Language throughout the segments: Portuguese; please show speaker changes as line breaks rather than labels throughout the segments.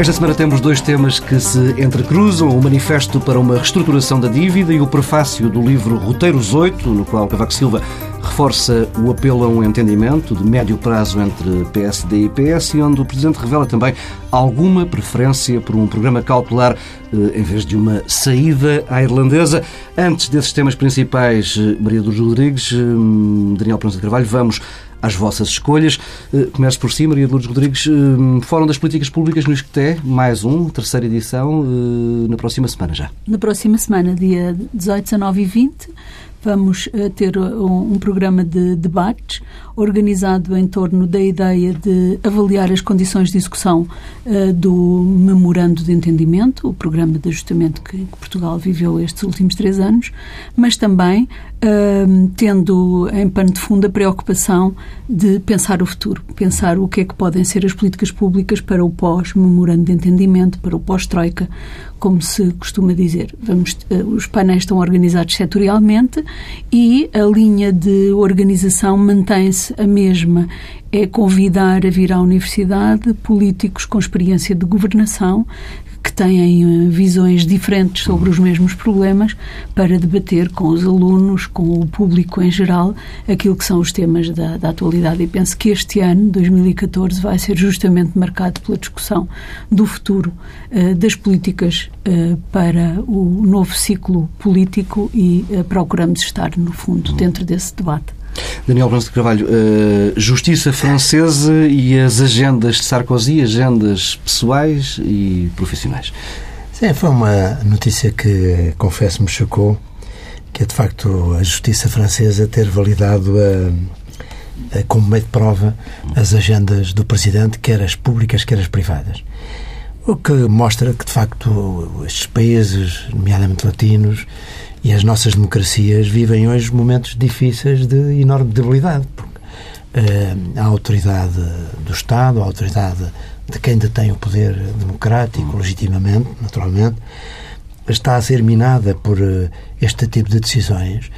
Esta semana temos dois temas que se entrecruzam: o Manifesto para uma Reestruturação da Dívida e o prefácio do livro Roteiros 8, no qual Cavaco Silva reforça o apelo a um entendimento de médio prazo entre PSD e PS e onde o Presidente revela também alguma preferência por um programa cautelar eh, em vez de uma saída à irlandesa. Antes desses temas principais, eh, Maria dos Rodrigues, eh, Daniel Pronto de Carvalho, vamos às vossas escolhas. Começo por si, Maria de Lourdes Rodrigues. Fórum das Políticas Públicas no ISCTE, mais um, terceira edição, na próxima semana já.
Na próxima semana, dia 18, 19 e 20, vamos ter um, um programa de debates organizado em torno da ideia de avaliar as condições de execução uh, do Memorando de Entendimento, o programa de ajustamento que, que Portugal viveu estes últimos três anos, mas também uh, tendo em pano de fundo a preocupação de pensar o futuro, pensar o que é que podem ser as políticas públicas para o pós-Memorando de Entendimento, para o pós-Troika, como se costuma dizer. Vamos, uh, os painéis estão organizados setorialmente e a linha de organização mantém-se a mesma é convidar a vir à universidade políticos com experiência de governação que têm eh, visões diferentes sobre os mesmos problemas para debater com os alunos, com o público em geral, aquilo que são os temas da, da atualidade. E penso que este ano, 2014, vai ser justamente marcado pela discussão do futuro uh, das políticas uh, para o novo ciclo político e procuramos estar, no fundo, dentro desse debate.
Daniel Branco de Carvalho, uh, justiça francesa e as agendas de Sarkozy, agendas pessoais e profissionais.
Sim, foi uma notícia que, confesso, me chocou, que é de facto a justiça francesa ter validado a, a, como meio de prova as agendas do Presidente, quer as públicas, quer as privadas. O que mostra que, de facto, estes países, nomeadamente latinos, e as nossas democracias vivem hoje momentos difíceis de enorme debilidade. Porque, uh, a autoridade do Estado, a autoridade de quem detém o poder democrático, legitimamente, naturalmente, está a ser minada por uh, este tipo de decisões,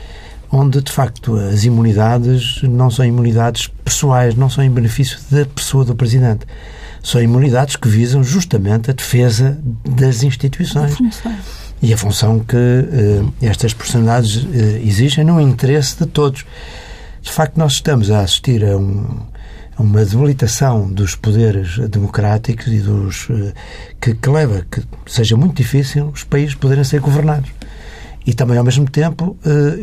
onde, de facto, as imunidades não são imunidades pessoais, não são em benefício da pessoa do Presidente. São imunidades que visam justamente a defesa das instituições e a função que uh, estas personalidades uh, exigem no interesse de todos. De facto, nós estamos a assistir a, um, a uma debilitação dos poderes democráticos e dos uh, que, que leva que seja muito difícil os países poderem ser governados. E também, ao mesmo tempo,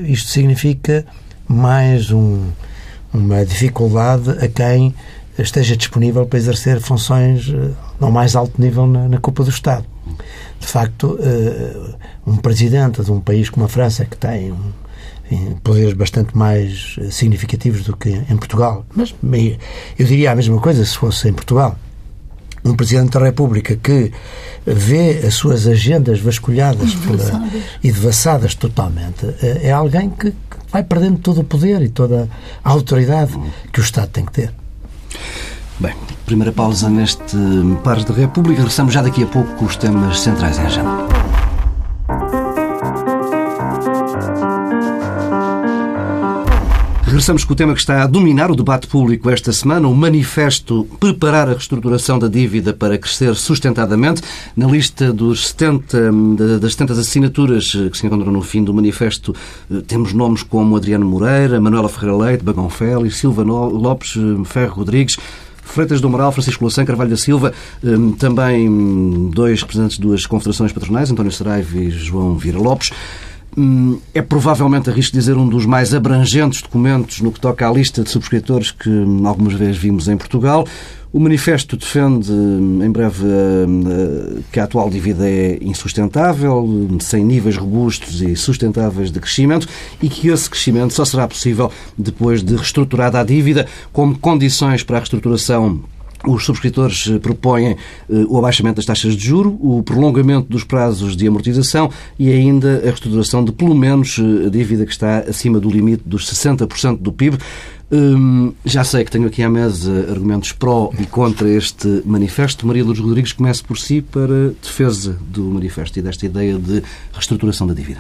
isto significa mais um, uma dificuldade a quem esteja disponível para exercer funções ao mais alto nível na, na do Estado de facto, eh, um presidente de um país como a França, que tem poderes bastante mais eh, significativos do que em Portugal, mas eu diria a mesma coisa se fosse em Portugal. Um Presidente da República que vê as suas agendas vasculhadas pela, e devassadas totalmente, eh, é alguém que vai perdendo todo o poder e toda a autoridade que o Estado tem que ter.
Bem, primeira pausa neste Pares da República. Regressamos já daqui a pouco com os temas centrais em agenda. Regressamos com o tema que está a dominar o debate público esta semana, o manifesto Preparar a Reestruturação da Dívida para Crescer Sustentadamente. Na lista dos 70, das 70 assinaturas que se encontram no fim do manifesto, eh, temos nomes como Adriano Moreira, Manuela Ferreira Leite, Bagão Félix, Silva Lopes, eh, Ferro Rodrigues, Freitas do Moral, Francisco Louçã, Carvalho da Silva, hum, também dois representantes de duas confederações patronais, António Saraiva e João Vira Lopes. Hum, é provavelmente, arrisco dizer, um dos mais abrangentes documentos no que toca à lista de subscritores que hum, algumas vezes vimos em Portugal. O manifesto defende, em breve, que a atual dívida é insustentável, sem níveis robustos e sustentáveis de crescimento e que esse crescimento só será possível depois de reestruturada a dívida, como condições para a reestruturação os subscritores propõem o abaixamento das taxas de juro, o prolongamento dos prazos de amortização e ainda a reestruturação de pelo menos a dívida que está acima do limite dos 60% do PIB. Hum, já sei que tenho aqui à mesa argumentos pró e contra este manifesto. Maria Lourdes Rodrigues, comece por si para defesa do manifesto e desta ideia de reestruturação da dívida.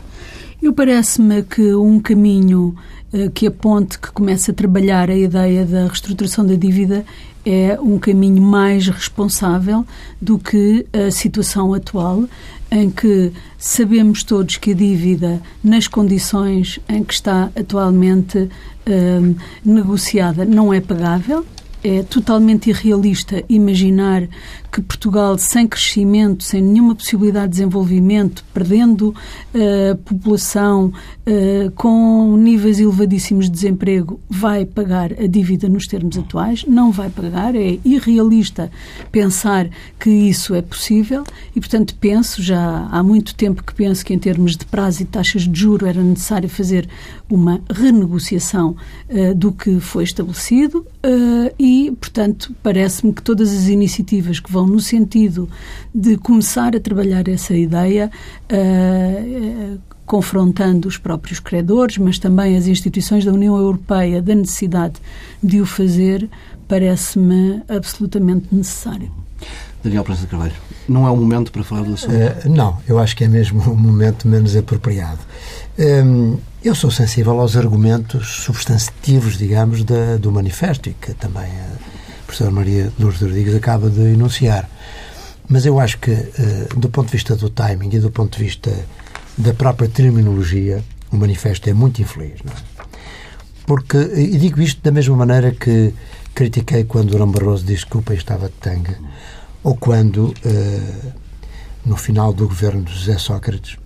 Eu parece-me que um caminho uh, que aponte, que comece a trabalhar a ideia da reestruturação da dívida é um caminho mais responsável do que a situação atual, em que sabemos todos que a dívida, nas condições em que está atualmente uh, negociada, não é pagável. É totalmente irrealista imaginar que Portugal, sem crescimento, sem nenhuma possibilidade de desenvolvimento, perdendo uh, população, uh, com níveis elevadíssimos de desemprego, vai pagar a dívida nos termos atuais. Não vai pagar. É irrealista pensar que isso é possível e, portanto, penso, já há muito tempo que penso que, em termos de prazo e taxas de juro, era necessário fazer uma renegociação uh, do que foi estabelecido e, portanto, parece-me que todas as iniciativas que no sentido de começar a trabalhar essa ideia. Uh, confrontando os próprios credores, mas também as instituições da União Europeia, da necessidade de o fazer, parece-me absolutamente necessário.
Daniel Prensa de Carvalho, não é o momento para falar do assunto? Uh,
não, eu acho que é mesmo o momento menos apropriado. Um, eu sou sensível aos argumentos substantivos, digamos, da, do manifesto e que também professora Maria Lourdes Rodrigues acaba de enunciar. Mas eu acho que, eh, do ponto de vista do timing e do ponto de vista da própria terminologia, o manifesto é muito infeliz. Não é? Porque, e digo isto da mesma maneira que critiquei quando Durão Barroso disse que o país estava de tanga, ou quando, eh, no final do governo de José Sócrates,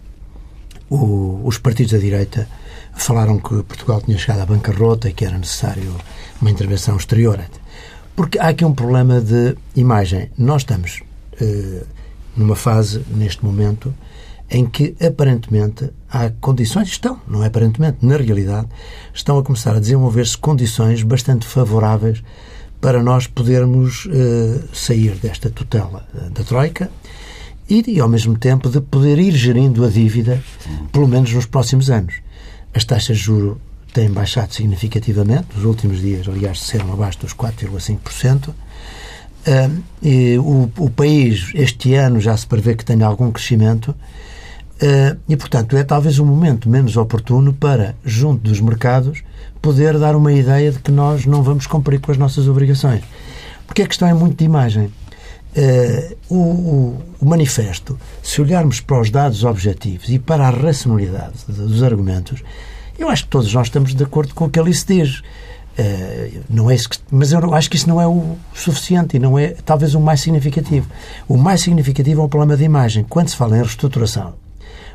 os partidos da direita falaram que Portugal tinha chegado à bancarrota e que era necessário uma intervenção exterior. Porque há aqui um problema de imagem. Nós estamos uh, numa fase, neste momento, em que aparentemente há condições, estão, não é aparentemente, na realidade, estão a começar a desenvolver-se condições bastante favoráveis para nós podermos uh, sair desta tutela uh, da Troika e, e, ao mesmo tempo, de poder ir gerindo a dívida, pelo menos nos próximos anos. As taxas de juro têm baixado significativamente. Nos últimos dias, aliás, desceram abaixo dos 4,5%. Uh, o, o, país, este ano, já se prevê que tenha algum crescimento. Uh, e, portanto, é talvez um momento menos oportuno para, junto dos mercados, poder dar uma ideia de que nós não vamos cumprir com as nossas obrigações. Porque a questão é muito de imagem. Uh, o, o, o, manifesto, se olharmos para os dados objetivos e para a racionalidade dos argumentos, eu acho que todos nós estamos de acordo com o que ali se diz. Uh, não é que, mas eu acho que isso não é o suficiente e não é talvez o mais significativo. O mais significativo é o problema de imagem. Quando se fala em reestruturação,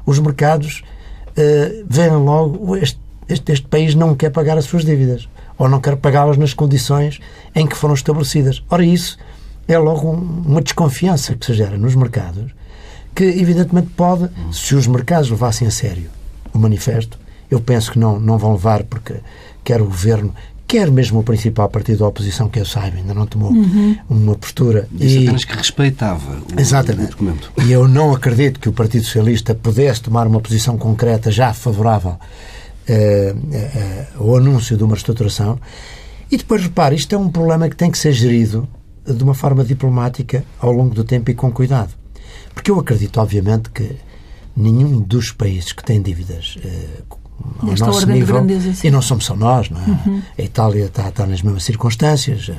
os mercados uh, veem logo este, este, este, país não quer pagar as suas dívidas ou não quer pagá-las nas condições em que foram estabelecidas. Ora, isso é logo um, uma desconfiança que se gera nos mercados que, evidentemente, pode, se os mercados levassem a sério o manifesto, eu penso que não, não vão levar, porque quer o governo, quer mesmo o principal partido da oposição, que eu saiba, ainda não tomou uhum. uma postura.
Disse e... apenas que respeitava o, Exatamente. o documento.
E eu não acredito que o Partido Socialista pudesse tomar uma posição concreta já favorável eh, eh, ao anúncio de uma reestruturação. E depois, repare, isto é um problema que tem que ser gerido de uma forma diplomática ao longo do tempo e com cuidado. Porque eu acredito, obviamente, que nenhum dos países que têm dívidas eh, ao Nesta nosso nível. Grandeza, e não somos só nós, não é? Uhum. A Itália está, está, nas mesmas circunstâncias.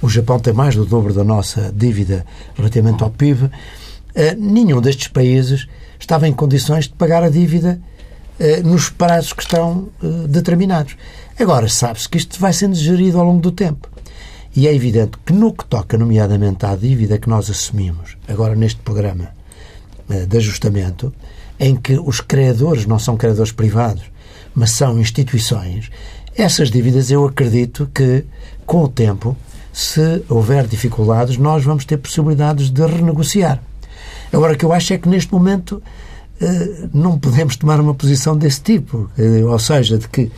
O Japão tem mais do dobro da nossa dívida relativamente ao PIB. Uh, nenhum destes países estava em condições de pagar a dívida uh, nos prazos que estão uh, determinados. Agora, sabe-se que isto vai sendo gerido ao longo do tempo. E é evidente que no que toca, nomeadamente, à dívida que nós assumimos agora neste programa de ajustamento, em que os credores não são credores privados, mas são instituições, essas dívidas eu acredito que, com o tempo, se houver dificuldades, nós vamos ter possibilidades de renegociar. Agora, o que eu acho é que neste momento eh, não podemos tomar uma posição desse tipo, eh, ou seja, de que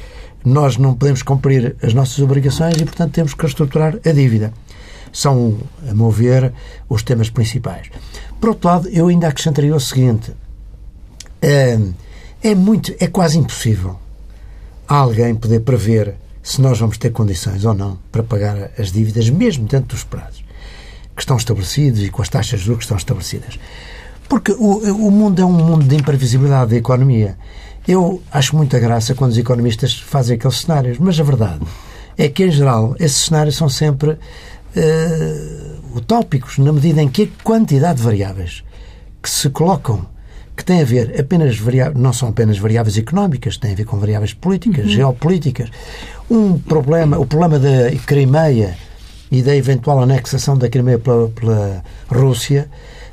nós não podemos cumprir as nossas obrigações e, portanto, temos que reestruturar a dívida. São, a meu ver, os temas principais. Por outro lado, eu ainda acrescentaria o seguinte: é, é muito, é quase impossível alguém poder prever se nós vamos ter condições ou não para pagar as dívidas, mesmo dentro dos prazos que estão estabelecidos e com as taxas de juros que estão estabelecidas. Porque o, o mundo é um mundo de imprevisibilidade da economia. Eu acho muita graça quando os economistas fazem aqueles cenários, mas a verdade é que, em geral, esses cenários são sempre uh, utópicos, na medida em que a quantidade de variáveis que se colocam que têm a ver apenas variáveis, não são apenas variáveis económicas, têm a ver com variáveis políticas, uhum. geopolíticas. Um problema, o problema da Crimeia e da eventual anexação da Crimeia pela, pela Rússia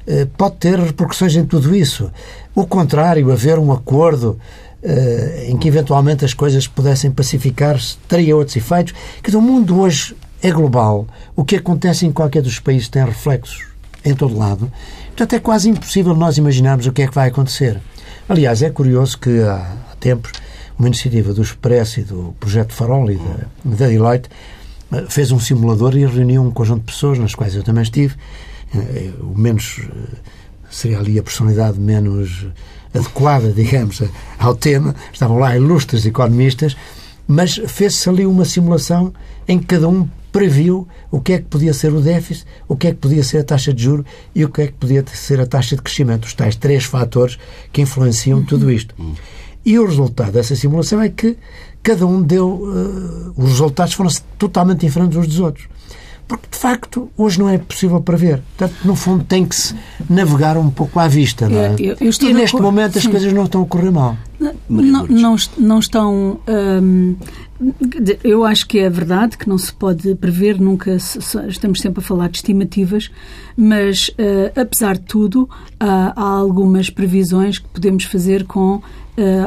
eh, pode ter repercussões em tudo isso. O contrário, haver um acordo eh, em que eventualmente as coisas pudessem pacificar-se, teria outros efeitos. Que o mundo hoje é global. O que acontece em qualquer dos países tem reflexos em todo lado. Portanto, é quase impossível nós imaginarmos o que é que vai acontecer. Aliás, é curioso que há tempos uma iniciativa do Expresso e do Projeto Farol e da, da Deloitte eh, fez um simulador e reuniu um conjunto de pessoas, nas quais eu também estive. Eh, o menos eh, seria ali a personalidade menos adequada, digamos, ao tema. Estavam lá ilustres economistas, mas fez-se ali uma simulação em que cada um previu o que é que podia ser o déficit, o que é que podia ser a taxa de juro e o que é que podia ser a taxa de crescimento. Os tais três fatores que influenciam tudo isto. E o resultado dessa simulação é que cada um deu. Uh, os resultados foram totalmente diferentes uns dos outros. Porque, de facto, hoje não é possível prever. Portanto, no fundo, tem que se navegar um pouco à vista. Não é? Eu, eu e neste momento as Sim. coisas não estão a correr mal.
Não, não, não estão. Hum, eu acho que é verdade que não se pode prever, nunca estamos sempre a falar de estimativas, mas uh, apesar de tudo, há, há, algumas previsões que podemos fazer com uh,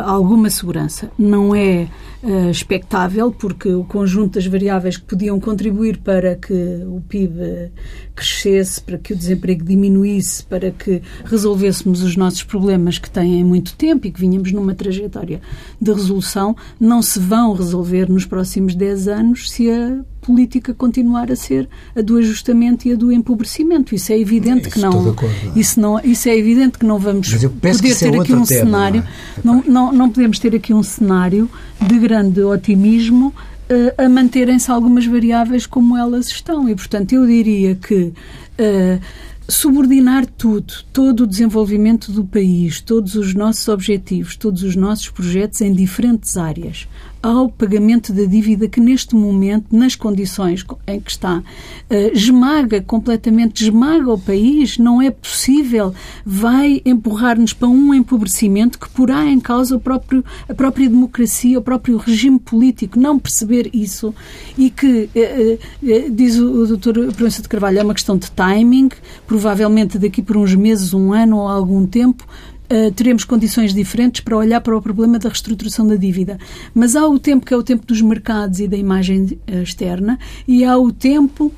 alguma segurança. Não é uh, expectável, porque o conjunto das variáveis que podiam contribuir para que o PIB crescesse, para que o desemprego diminuísse, para que resolvêssemos os nossos problemas que têm muito tempo e que vinhamos numa trajetória de resolução, não se vão resolver nos próximos 10 anos se a política continuar a ser a do ajustamento e a do empobrecimento. Isso é evidente isso que não, acordo, não, Isso, não, isso é evidente que não vamos poder é ter aqui um tema, cenário. Não, é? não, não podemos ter aqui um cenário de grande otimismo uh, a manterem-se algumas variáveis como elas estão. E, portanto, eu diria que uh, subordinar tudo, todo o desenvolvimento do país, todos os nossos objetivos, todos os nossos projetos em diferentes áreas, ao pagamento da dívida que neste momento, nas condições em que está, eh, esmaga completamente, esmaga o país, não é possível, vai empurrar-nos para um empobrecimento que porá em causa o próprio, a própria democracia, o próprio regime político. Não perceber isso e que, eh, eh, diz o Dr. Proença de Carvalho, é uma questão de timing, provavelmente daqui por uns meses, um ano ou algum tempo, Uh, teremos condições diferentes para olhar para o problema da reestruturação da dívida. Mas há o tempo que é o tempo dos mercados e da imagem uh, externa, e há o tempo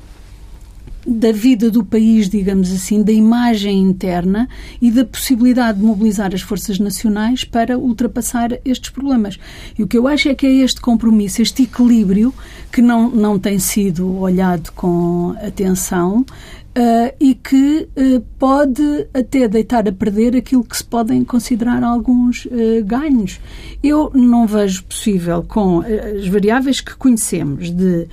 da vida do país, digamos assim, da imagem interna e da possibilidade de mobilizar as forças nacionais para ultrapassar estes problemas. E o que eu acho é que é este compromisso, este equilíbrio, que não, não tem sido olhado com atenção, Uh, e que uh, pode até deitar a perder aquilo que se podem considerar alguns uh, ganhos. Eu não vejo possível, com as variáveis que conhecemos de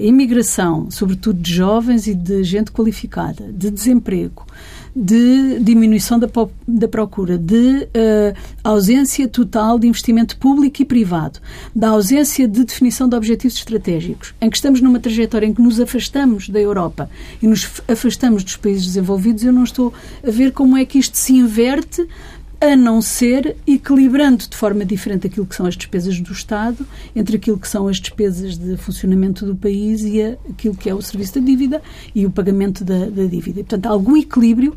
imigração, sobretudo de jovens e de gente qualificada, de desemprego, de diminuição da, da procura, de uh, ausência total de investimento público e privado, da ausência de definição de objetivos estratégicos, em que estamos numa trajetória em que nos afastamos da Europa e nos afastamos dos países desenvolvidos, eu não estou a ver como é que isto se inverte a não ser equilibrando de forma diferente aquilo que são as despesas do Estado, entre aquilo que são as despesas de funcionamento do país e aquilo que é o serviço da dívida e o pagamento da, da dívida. E, portanto, algum equilíbrio.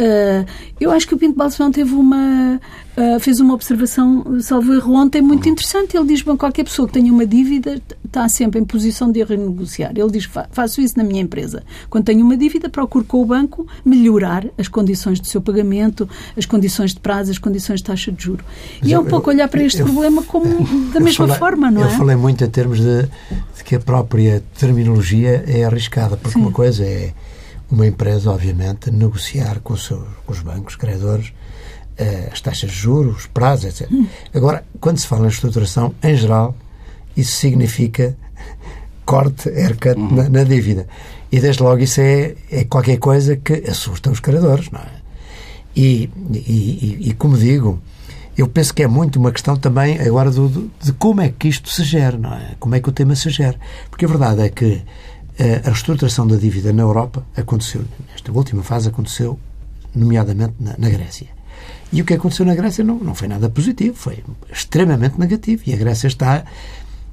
Uh, eu acho que o Pinto Balsemão teve uma, uh, fez uma observação, salvo erro, ontem muito interessante. Ele diz, bom, qualquer pessoa que tenha uma dívida está sempre em posição de renegociar. Ele diz, faço isso na minha empresa. Quando tenho uma dívida, procuro com o banco melhorar as condições do seu pagamento, as condições de prazo, as condições de taxa de juro. Mas e é um eu, pouco olhar para este eu, problema como da mesma
falei,
forma, não
é? Eu falei muito em termos de, de que a própria terminologia é arriscada, porque Sim. uma coisa é uma empresa, obviamente, negociar com, seu, com os bancos, credores, eh, as taxas de juros, os prazos, etc. Hum. Agora, quando se fala em estruturação, em geral, isso significa corte, haircut uhum. na, na, dívida. E desde logo isso é, é qualquer coisa que assusta os credores, não é? E, e, e, como digo, eu penso que é muito uma questão também agora do, de como é que isto se gera, não é? Como é que o tema se gera. Porque a verdade é que eh, a reestruturação da dívida na Europa aconteceu, nesta última fase aconteceu, nomeadamente na, na Grécia. E o que aconteceu na Grécia não, não foi nada positivo, foi extremamente negativo. E a Grécia está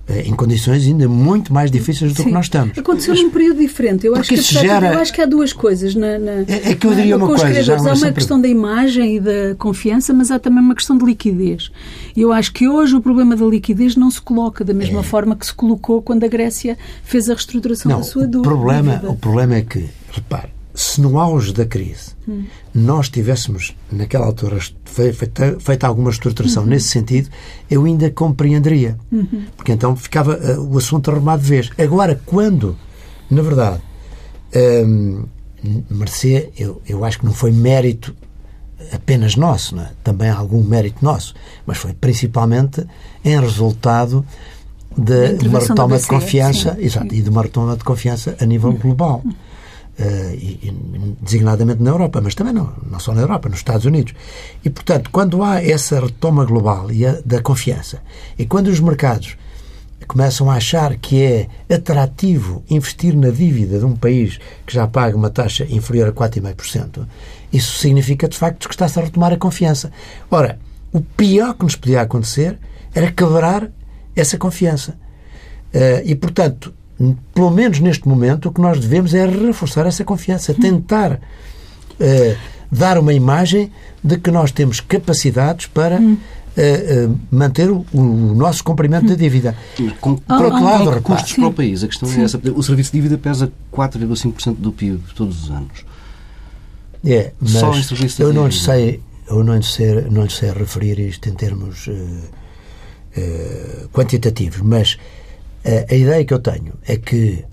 em condições ainda muito mais difíceis do
Sim.
que nós estamos.
Aconteceu num período diferente. Eu acho, que,
gera-
eu acho que há duas coisas. Na, na-
É- é que eu diria
na-
uma coisa, já
Há uma
sempre-
questão da imagem e da confiança, mas há também uma questão de liquidez. Eu acho que hoje o problema da liquidez não se coloca da mesma forma que se colocou quando a Grécia fez a reestruturação
É. Não,
da sua
o
dú-
problema,
dívida.
o problema é que, repare, se no auge da crise nós tivéssemos, naquela altura, fe- feita, feita alguma estruturação nesse sentido, eu ainda compreenderia. Porque então ficava eh, o assunto arrumado de vez. Agora, quando, na verdade, hum, Mercê, eu, eu acho que não foi mérito apenas nosso, é? também algum mérito nosso, mas foi principalmente em resultado de uma retoma de confiança
sim,
exato,
sim.
e de uma retoma de confiança a nível global. Eh, e, e designadamente na Europa, mas também não, não só na Europa, nos Estados Unidos. E, portanto, quando há essa retoma global e a- da confiança, e quando os mercados começam a achar que é atrativo investir na dívida de um país que já paga uma taxa inferior a 4,5%, isso significa, de facto, que está-se a retomar a confiança. Ora, o pior que nos podia acontecer era quebrar essa confiança. Eh, e, portanto, pelo menos neste momento, o que nós devemos é reforçar essa confiança, tentar eh, dar uma imagem de que nós temos capacidades para eh, eh, manter o, o nosso cumprimento da dívida.
Com,
Ah,
Por outro
ah,
lado,
com
repare,
custos para o país, a questão é essa. O serviço de dívida pesa 4,5% do PIB todos os anos.
É, mas
Só em serviço de
eu não
dívida.
sei, eu não lhe sei, não lhe sei referir isto em termos quantitativos, mas a ideia que eu tenho é que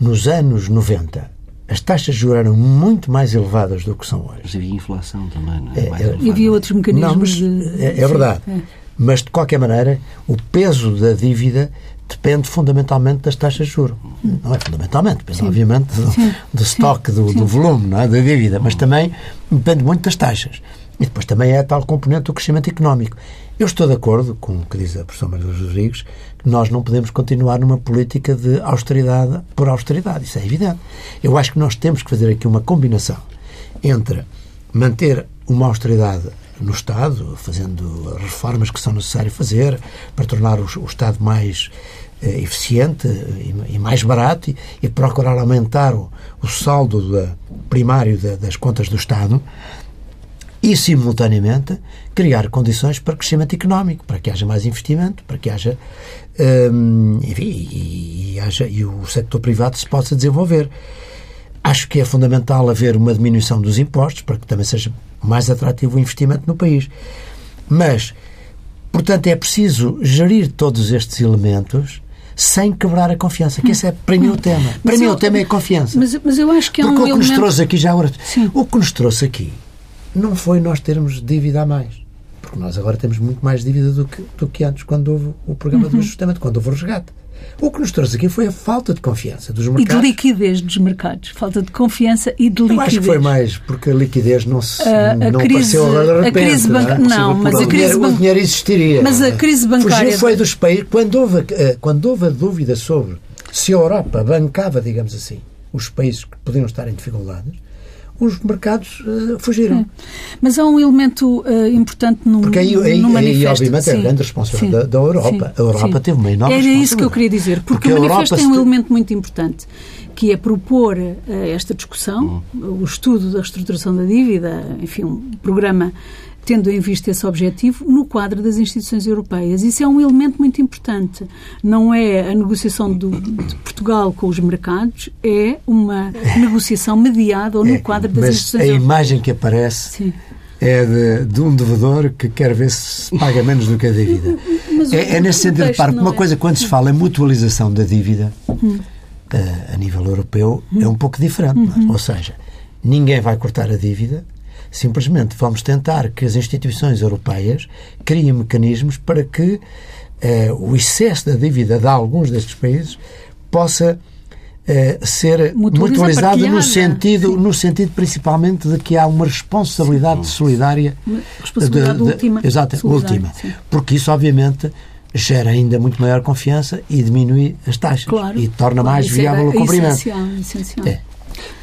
nos anos 90 as taxas de juros eram muito mais elevadas do que são hoje.
Mas havia inflação também, não
É,
é? Mais
é-.
E havia outros mecanismos
Não, mas
de...
é, é
sim,
verdade.
é.
Mas, de qualquer maneira, o peso da dívida depende fundamentalmente das taxas de juros. Não é fundamentalmente, depende, obviamente, do, do estoque, do, do volume não é? da dívida, mas também depende muito das taxas. E depois também é a tal componente do crescimento económico. Eu estou de acordo com o que diz a professora Maria Luz Rodrigues, que nós não podemos continuar numa política de austeridade por austeridade. Isso é evidente. Eu acho que nós temos que fazer aqui uma combinação entre manter uma austeridade no Estado, fazendo as reformas que são necessárias fazer para tornar o, o Estado mais eh, eficiente e, e mais barato e, e procurar aumentar o, o saldo da- primário da- das contas do Estado e, simultaneamente, criar condições para crescimento económico, para que haja mais investimento, para que haja, hum, enfim, e, e haja, e o sector privado se possa desenvolver. Acho que é fundamental haver uma diminuição dos impostos para que também seja mais atrativo o investimento no país. Mas, portanto, é preciso gerir todos estes elementos sem quebrar a confiança, que esse é para mim o tema. Para
Mas
mim
eu-
o tema é a confiança.
Mas, mas eu acho que é
Porque
um
o que nos
elemento...
trouxe aqui já agora,
Sim.
o que nos trouxe aqui não foi nós termos dívida a mais. Porque nós agora temos muito mais dívida do que, do que antes, quando houve o programa
Uhum.
do ajustamento, quando houve o resgate. O que nos trouxe aqui foi a falta de confiança dos
E de
mercados.
liquidez dos mercados. Falta de confiança e de
Eu
liquidez.
acho que foi mais porque a liquidez não se
A- a
não
crise-
apareceu de
a
repente.
crise banca-
não, é?
não, mas
o
a crise
dinheiro,
ban-
o dinheiro existiria.
Mas a
não
crise bancária-
Fugiu foi dos países quando houve eh, quando houve a dúvida sobre se a Europa bancava, digamos assim, os países que podiam estar em dificuldades, os mercados eh, fugiram.
Mas há um elemento eh, importante no,
Porque aí,
no
aí, aí
manifesto.
obviamente, é a
Sim,
grande responsabilidade
sim,
da, da Europa.
sim,
a Europa
sim.
teve uma enorme
Era isso que eu queria dizer, porque,
Porque
o manifesto tem um elemento muito importante, que é propor eh, esta discussão, o estudo da reestruturação da dívida, enfim, um programa tendo em vista esse objetivo no quadro das instituições europeias. Isso é um elemento muito importante. Não é a negociação do, de Portugal com os mercados, é uma negociação mediada ou no
É,
quadro das
mas
instituições
a
europeias.
imagem que aparece
Sim.
é de, de um devedor que quer ver se paga menos do que a dívida.
Mas
É, é nesse sentido, repare, uma
é.
coisa, quando se fala em mutualização da dívida eh, a nível europeu, é um pouco diferente. é? Ou seja, ninguém vai cortar a dívida, simplesmente vamos tentar que as instituições europeias criem mecanismos para que eh, o excesso da dívida de alguns destes países possa eh, ser mutualizada no sentido, no sentido principalmente de que há uma responsabilidade solidária.
Responsabilidade de, de, última.
Exato, última. Sim. Porque isso, obviamente, gera ainda muito maior confiança e diminui as taxas.
Claro,
e torna
claro,
mais viável o cumprimento.
Essencial, essencial. É.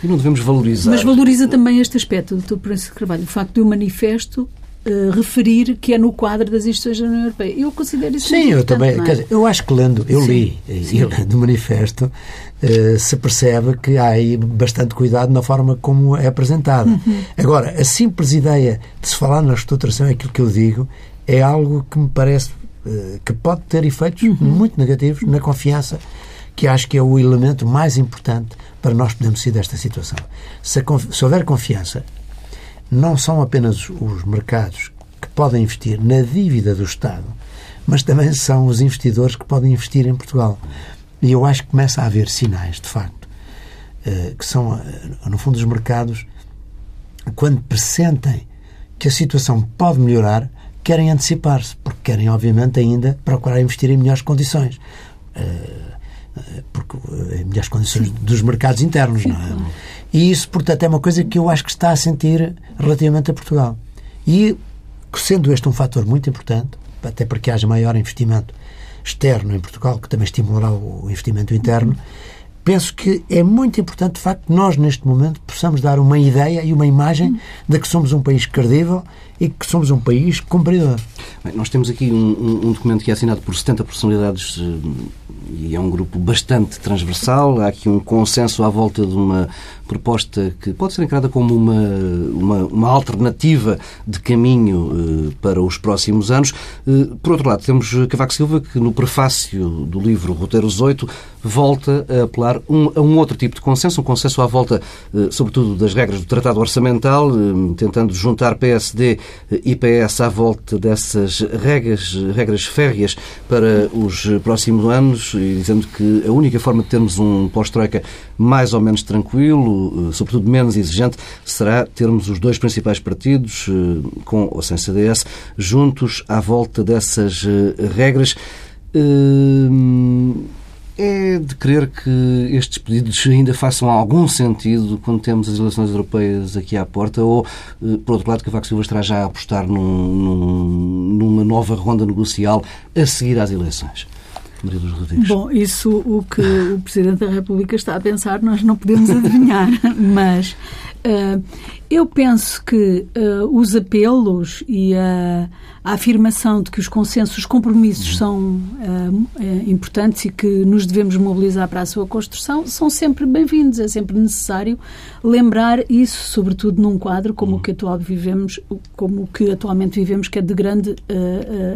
E não devemos valorizar.
Mas valoriza também este aspecto do Dr. Proença Carvalho, o facto de o manifesto Uh, referir que é no quadro das instituições da União Europeia. Eu considero isso
Sim, eu também. É? Dizer, eu acho que lendo, eu sim, li, sim. lendo o manifesto, uh, se percebe que há aí bastante cuidado na forma como é apresentado. Uhum. Agora, a simples ideia de se falar na reestruturação, é aquilo que eu digo, é algo que me parece uh, que pode ter efeitos uhum. muito negativos na confiança, que acho que é o elemento mais importante para nós podermos sair desta situação. Se, se houver confiança, não são apenas os mercados que podem investir na dívida do Estado, mas também são os investidores que podem investir em Portugal. E eu acho que começa a haver sinais, de facto, eh, que são, eh, no fundo, os mercados, quando pressentem que a situação pode melhorar, querem antecipar-se, porque querem, obviamente, ainda procurar investir em melhores condições. Eh, porque em melhores condições Sim. dos mercados internos, Sim, não é? E isso, portanto, é uma coisa que eu acho que está a sentir relativamente a Portugal. E, sendo este um fator muito importante, até para que haja maior investimento externo em Portugal, que também estimulará o investimento interno, penso que é muito importante, de facto, que nós, neste momento, possamos dar uma ideia e uma imagem de que somos um país credível e que somos um país cumpridor.
Bem, nós temos aqui um, um, um, documento que é assinado por 70 personalidades eh, e é um grupo bastante transversal. Há aqui um consenso à volta de uma proposta que pode ser encarada como uma, uma, uma alternativa de caminho eh, para os próximos anos. Eh, por outro lado, temos Cavaco Silva, que no prefácio do livro Roteiros 8 volta a apelar um, a um outro tipo de consenso, um consenso à volta, eh, sobretudo, das regras do Tratado Orçamental, eh, tentando juntar PSD e PS à volta dessas regras, regras férreas para os próximos anos dizendo que a única forma de termos um pós-troika mais ou menos tranquilo, eh, sobretudo menos exigente, será termos os dois principais partidos, com ou sem CDS, juntos à volta dessas regras. É de crer que estes pedidos ainda façam algum sentido quando temos as eleições europeias aqui à porta ou, eh, por outro lado, que Cavaco Silva estará já a apostar num, num, numa nova ronda negocial a seguir às eleições?
Maria dos Rodrigues. Bom, isso o que o Presidente da República está a pensar nós não podemos adivinhar, mas eu penso que uh, os apelos e a, a, afirmação de que os consensos, os compromissos são uh, importantes e que nos devemos mobilizar para a sua construção são sempre bem-vindos. É sempre necessário lembrar isso, sobretudo num quadro como o que atual vivemos, como o que atualmente vivemos, que é de grande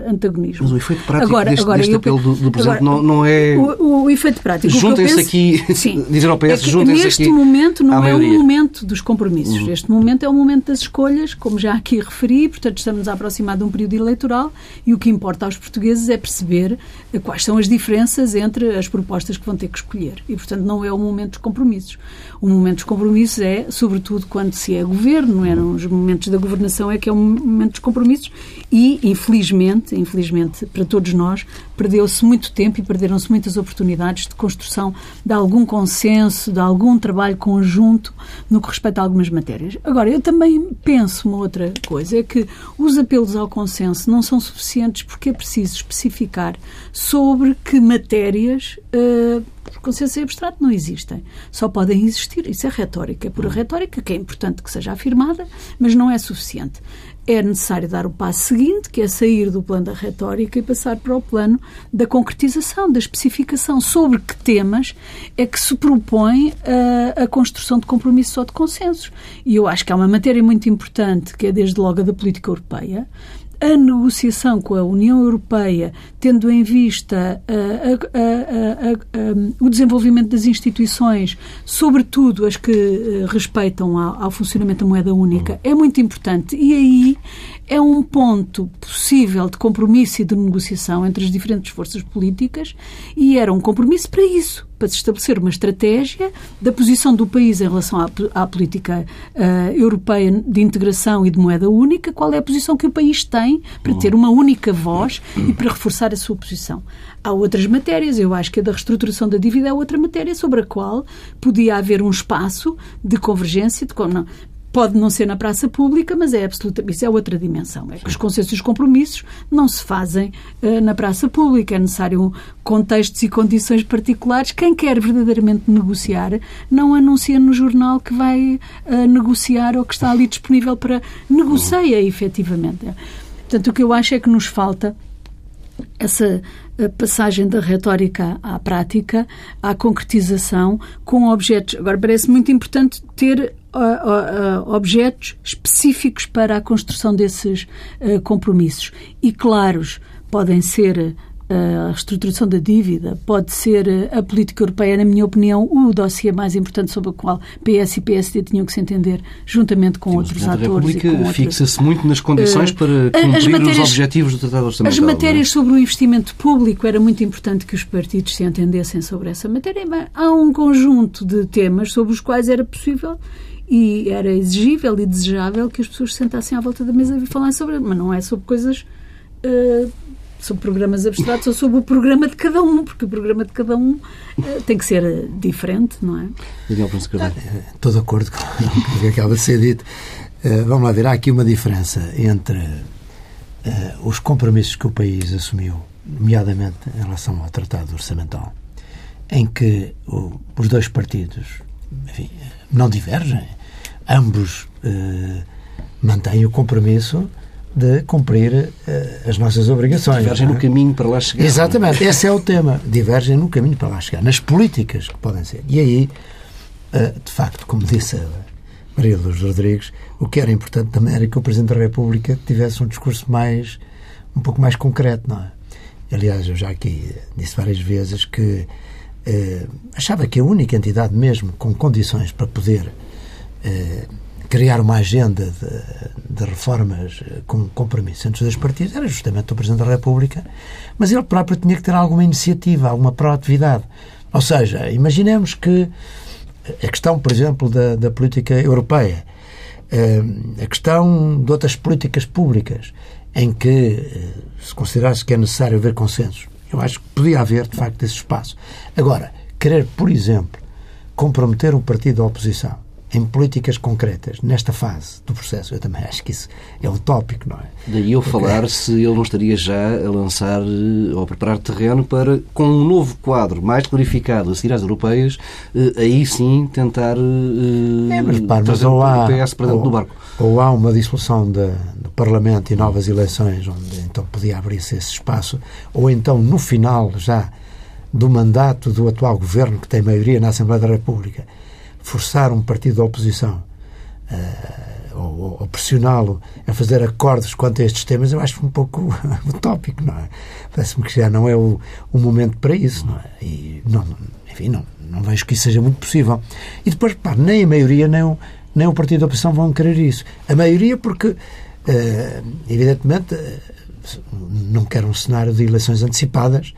antagonismo.
Mas o efeito prático agora, deste, agora, deste apelo do, do Presidente agora, não, não é...
O, o efeito prático...
Juntem-se aqui, sim, dizer ao PS, é juntem-se aqui
Neste momento não é o momento dos compromissos. Uhum. Este momento é o momento das escolhas, como já aqui referi, portanto estamos a aproximar de um período eleitoral e o que importa aos portugueses é perceber quais são as diferenças entre as propostas que vão ter que escolher. E, portanto, não é o momento dos compromissos. O momento dos compromissos é, sobretudo, quando se é governo, não eram os momentos da governação, é que é o momento dos compromissos e, infelizmente, infelizmente para todos nós, perdeu-se muito tempo e perderam-se muitas oportunidades de construção de algum consenso, de algum trabalho conjunto no que respeita a algumas matérias. Agora, eu também penso uma outra coisa, é que os apelos ao consenso não são suficientes porque é preciso especificar sobre que matérias uh, consenso abstrato não existem. Só podem existir. Isso é retórica. É pura retórica, que é importante que seja afirmada, mas não é suficiente é necessário dar o passo seguinte, que é sair do plano da retórica e passar para o plano da concretização, da especificação sobre que temas é que se propõe a, a construção de compromissos ou de consensos. E eu acho que há uma matéria muito importante, que é desde logo a da política europeia, a negociação com a União Europeia, tendo em vista uh, uh, uh, o desenvolvimento das instituições, sobretudo as que eh, respeitam ao, ao, funcionamento da moeda única, é muito importante. E aí é um ponto possível de compromisso e de negociação entre as diferentes forças políticas e era um compromisso para isso, para se estabelecer uma estratégia da posição do país em relação à, à política uh, europeia de integração e de moeda única, qual é a posição que o país tem para ter uma única voz e para reforçar a sua posição. Há outras matérias, eu acho que a da reestruturação da dívida é outra matéria sobre a qual podia haver um espaço de convergência, de, não, Pode não ser na praça pública, mas é absolutamente. Isso é outra dimensão. É que os consensos e os compromissos não se fazem uh, na praça pública. É necessário contextos e condições particulares. Quem quer verdadeiramente negociar não anuncia no jornal que vai uh, negociar ou que está ali disponível para. negocia efetivamente. Portanto, o que eu acho é que nos falta essa passagem da retórica à prática, à concretização, com objetos. Agora, parece muito importante ter objetos específicos para a construção desses uh, compromissos e claros. Podem ser a reestruturação da dívida, pode ser a política europeia, na minha opinião, o dossiê mais importante sobre o qual PS e PSD tinham que se entender juntamente com Sim, outros atores. A
República fixa-se muito nas condições uh, para cumprir matérias, os objetivos do Tratado Orçamental.
As matérias é? sobre o investimento público era muito importante que os partidos se entendessem sobre essa matéria. Há um conjunto de temas sobre os quais era possível e era exigível e desejável que as pessoas se sentassem à volta da mesa e falassem sobre, mas não é sobre coisas uh, sobre programas abstratos ou sobre o programa de cada um, porque o programa de cada um uh, tem que ser diferente, não é?
Daniel Estou de acordo com o que acaba de ser dito. Uh, vamos lá ver, há aqui uma diferença entre uh, os compromissos que o país assumiu, nomeadamente em relação ao Tratado Orçamental, em que o, os dois partidos enfim, não divergem, ambos mantêm o compromisso de cumprir uh, as nossas obrigações.
Divergem no é? caminho para lá chegar.
Exatamente, esse é o tema. Divergem no caminho para lá chegar, nas políticas que podem ser. E aí, uh, de facto, como disse a Maria Luz Rodrigues, o que era importante também era que o Presidente da República tivesse um discurso mais, um pouco mais concreto, não é? Aliás, eu já aqui disse várias vezes que uh, achava que a única entidade mesmo com condições para poder criar uma agenda de, de, reformas eh, com compromisso entre os dois partidos era justamente o Presidente da República, mas ele próprio tinha que ter alguma iniciativa, alguma proatividade. Ou seja, imaginemos que a questão, por exemplo, da, da política europeia, eh, a questão de outras políticas públicas, em que eh, se considerasse que é necessário haver consensos. Eu acho que podia haver, de facto, esse espaço. Agora, querer, por exemplo, comprometer um partido da oposição em políticas concretas nesta fase do processo. Eu também acho que isso é utópico, não é?
Daí eu falar se ele não estaria já a lançar eh, ou a preparar terreno para, com um novo quadro mais clarificado a seguir às europeias, eh, aí sim tentar
eh, é, mas, repare, mas ou há, o PS para dentro ou, do barco. Ou há uma dissolução de, do Parlamento e novas eleições, onde então podia abrir-se esse espaço, ou então no final já do mandato do atual governo, que tem maioria na Assembleia da República, forçar um partido da oposição uh, ou, ou pressioná-lo a fazer acordos quanto a estes temas, eu acho um pouco utópico, não é? Parece-me que já não é o, o momento para isso, não é? E, não, enfim, não, não vejo que isso seja muito possível. E depois, pá, nem a maioria, nem o, nem o partido da oposição vão querer isso. A maioria porque, uh, evidentemente, não quer um cenário de eleições antecipadas,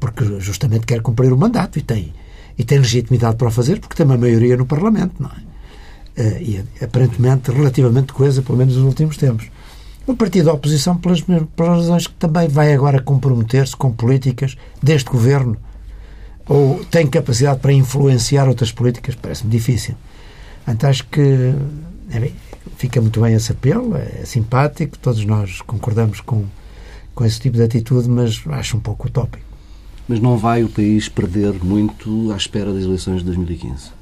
porque justamente quer cumprir o mandato e tem e tem legitimidade para o fazer porque tem uma maioria no Parlamento, não é? Uh, e aparentemente relativamente coesa, pelo menos nos últimos tempos. O partido da oposição, pelas, pelas razões que também vai agora comprometer-se com políticas deste governo, ou tem capacidade para influenciar outras políticas, parece-me difícil. Então acho que fica muito bem esse apelo, é simpático, todos nós concordamos com, com esse tipo de atitude, mas acho um pouco utópico
mas não vai o país perder muito à espera das eleições de 2015?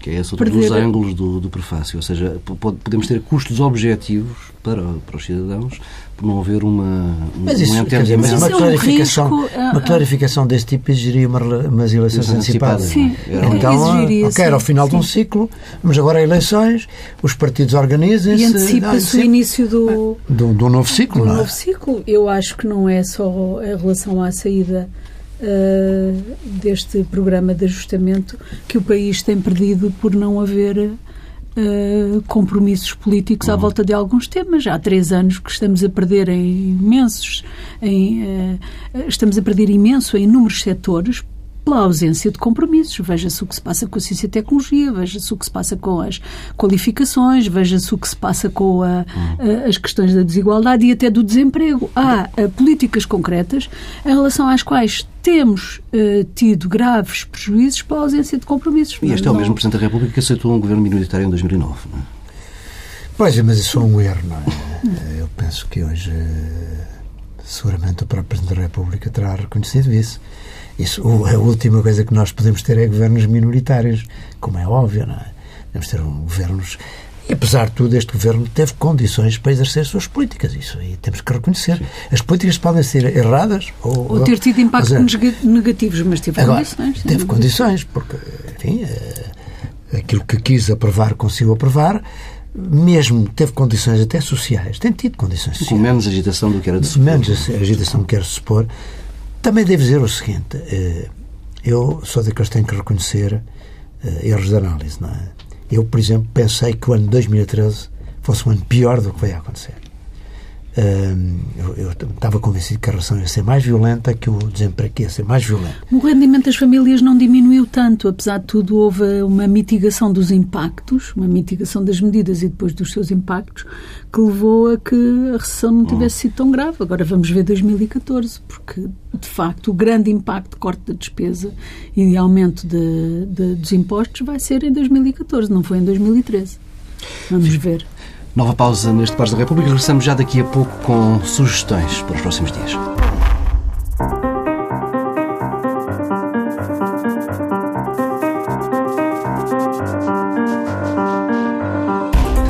Que é esse outro perder... dos ângulos do, do prefácio. Ou seja, podemos ter custos objetivos para, para os cidadãos por não haver uma,
mas isso, um entendimento. Mas uma, clarificação, é um risco, uma clarificação desse tipo exigiria uma, umas eleições antecipadas.
Sim,
então, exigiria, ok, era ao final sim. de um ciclo, mas agora há eleições, os partidos organizam-se.
E antecipa-se o início do,
do, do novo ciclo,
do
não
é? novo ciclo. Eu acho que não é só em relação à saída uh, deste programa de ajustamento que o país tem perdido por não haver uh, compromissos políticos à volta de alguns temas. Há três anos que estamos a perder em imensos, em, uh, estamos a perder imenso em inúmeros setores pela ausência de compromissos. Veja-se o que se passa com a ciência e tecnologia, veja-se o que se passa com as qualificações, veja-se o que se passa com a, a, as questões da desigualdade e até do desemprego. Há a, políticas concretas em relação às quais temos uh, tido graves prejuízos pela ausência de compromissos.
E este é o mesmo Presidente da República que aceitou um governo minoritário em 2009, não é?
Pois, mas isso é um erro, não é? Eu penso que hoje, eh, seguramente, o próprio Presidente da República terá reconhecido isso. Isso, a última coisa que nós podemos ter é governos minoritários, como é óbvio, não é? Devemos ter um, governos. E, apesar de tudo, este governo teve condições para exercer as suas políticas. Isso aí temos que reconhecer. Sim. As políticas podem ser erradas ou.
Ou ter tido impactos negativos, mas teve agora, condições.
Teve condições, porque, enfim, eh, aquilo que quis aprovar, conseguiu aprovar mesmo teve condições até sociais, tem tido condições sociais.
Com menos agitação do que era de
supor. Menos agitação do que era de supor. Também devo dizer o seguinte: eh, eu sou daqueles que tenho que reconhecer eh, erros de análise. Não é? Eu, por exemplo, pensei que o ano 2013 fosse um ano pior do que vai acontecer eu, eu, estava convencido que a relação ia ser mais violenta, que o desemprego ia ser mais violento.
O rendimento das famílias não diminuiu tanto, apesar de tudo, houve uma mitigação dos impactos, uma mitigação das medidas e depois dos seus impactos, que levou a que a recessão não tivesse sido tão grave. Agora vamos ver 2014, porque de facto o grande impacto de corte da despesa e de aumento de, de, dos impostos vai ser em 2014, não foi em 2013. Vamos ver.
Nova pausa neste Pares da República. Regressamos já daqui a pouco com sugestões para os próximos dias.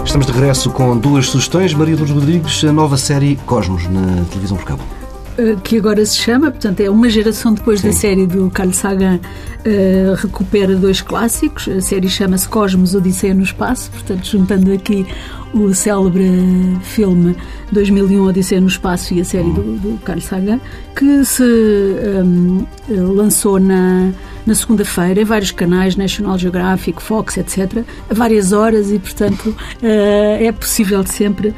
Estamos de regresso com duas sugestões. Maria Lourdes Rodrigues, a nova série Cosmos na televisão por cabo.
Eh, que agora se chama, portanto, é uma geração depois Sim. da série do Carl Sagan, uh, recupera dois clássicos. A série chama-se Cosmos Odisseia no Espaço, portanto, juntando aqui o célebre filme 2001 Odisseia no Espaço e a série do, do Carl Sagan, que se um, lançou na, na segunda-feira em vários canais, National Geographic, Fox, etc., a várias horas e, portanto, uh, é possível sempre.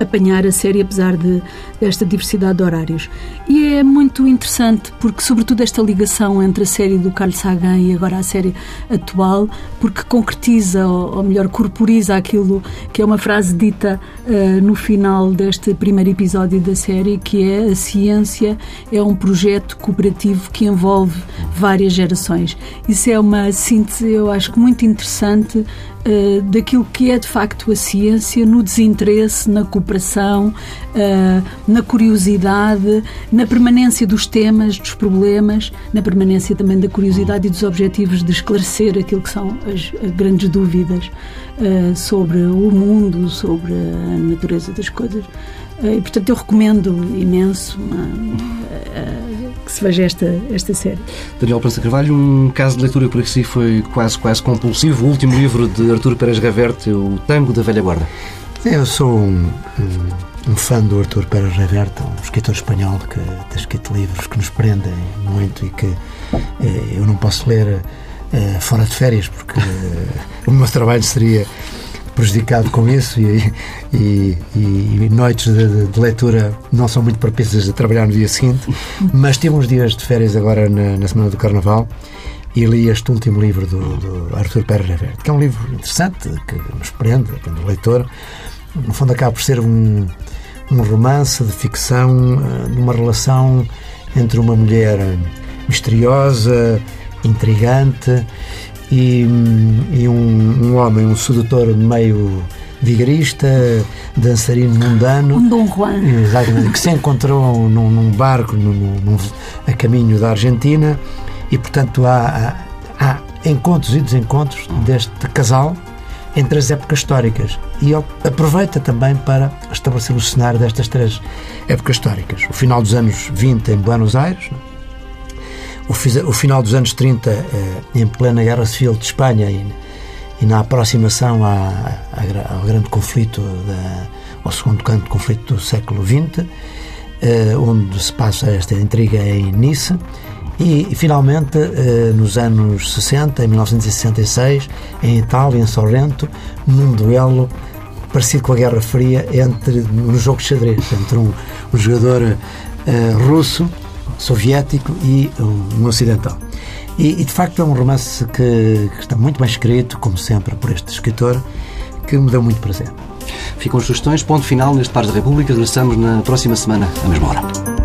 Apanhar a série, apesar de, desta diversidade de horários. E é muito interessante, porque, sobretudo, esta ligação entre a série do Carl Sagan e agora a série atual, porque concretiza, ou, ou melhor, corporiza aquilo que é uma frase dita uh, no final deste primeiro episódio da série, que é a ciência é um projeto cooperativo que envolve várias gerações. Isso é uma síntese, eu acho, muito interessante uh, daquilo que é de facto a ciência no desinteresse, na cooperação, uh, na curiosidade, na permanência dos temas, dos problemas, na permanência também da curiosidade e dos objetivos de esclarecer aquilo que são as, as grandes dúvidas uh, sobre o mundo, sobre a natureza das coisas. e, portanto, eu recomendo imenso que se veja esta, esta série.
Daniel Prança Carvalho, um caso de leitura por aqui foi quase, quase compulsivo. O último livro de Artur Pérez Reverte, O Tango da Velha Guarda.
Eu sou um, um, um fã do Artur Pérez Reverte, um escritor espanhol que tem escrito livros que nos prendem muito e que eh, eu não posso ler eh, fora de férias porque eh, o meu trabalho seria prejudicado com isso e, e, e noites de, de, leitura não são muito propícias a trabalhar no dia seguinte, mas tive uns dias de férias agora na, na Semana do Carnaval e li este último livro do, do Arthur Pérez Reverte, que é um livro interessante, que nos prende, prende o leitor. No fundo acaba por ser um, um romance de ficção eh, de uma relação entre uma mulher misteriosa, intrigante e, e um, um, homem, um sedutor meio vigarista, dançarino mundano.
Um Dom Juan.
Exatamente, que se encontrou num, num barco no, no, a caminho da Argentina e, portanto, há, há, há encontros e desencontros deste casal entre as épocas históricas. E ele aproveita também para estabelecer o cenário destas três épocas históricas. O final dos anos 20 em Buenos Aires, o, final dos anos 30 eh, em plena Guerra Civil de Espanha e, na aproximação ao grande conflito, ao segundo grande conflito do século XX, eh, onde se passa esta intriga em Nice, E, finalmente, eh, nos anos 60, em 1966, em Itália, em Sorrento, num duelo parecido com a Guerra Fria entre no jogo de xadrez entre um, um jogador uh, russo soviético e um, ocidental. E, e, de facto é um romance que, que, está muito bem escrito como sempre por este escritor que me deu muito prazer.
Ficam as sugestões, ponto final neste Pares da República. Regressamos na próxima semana à mesma hora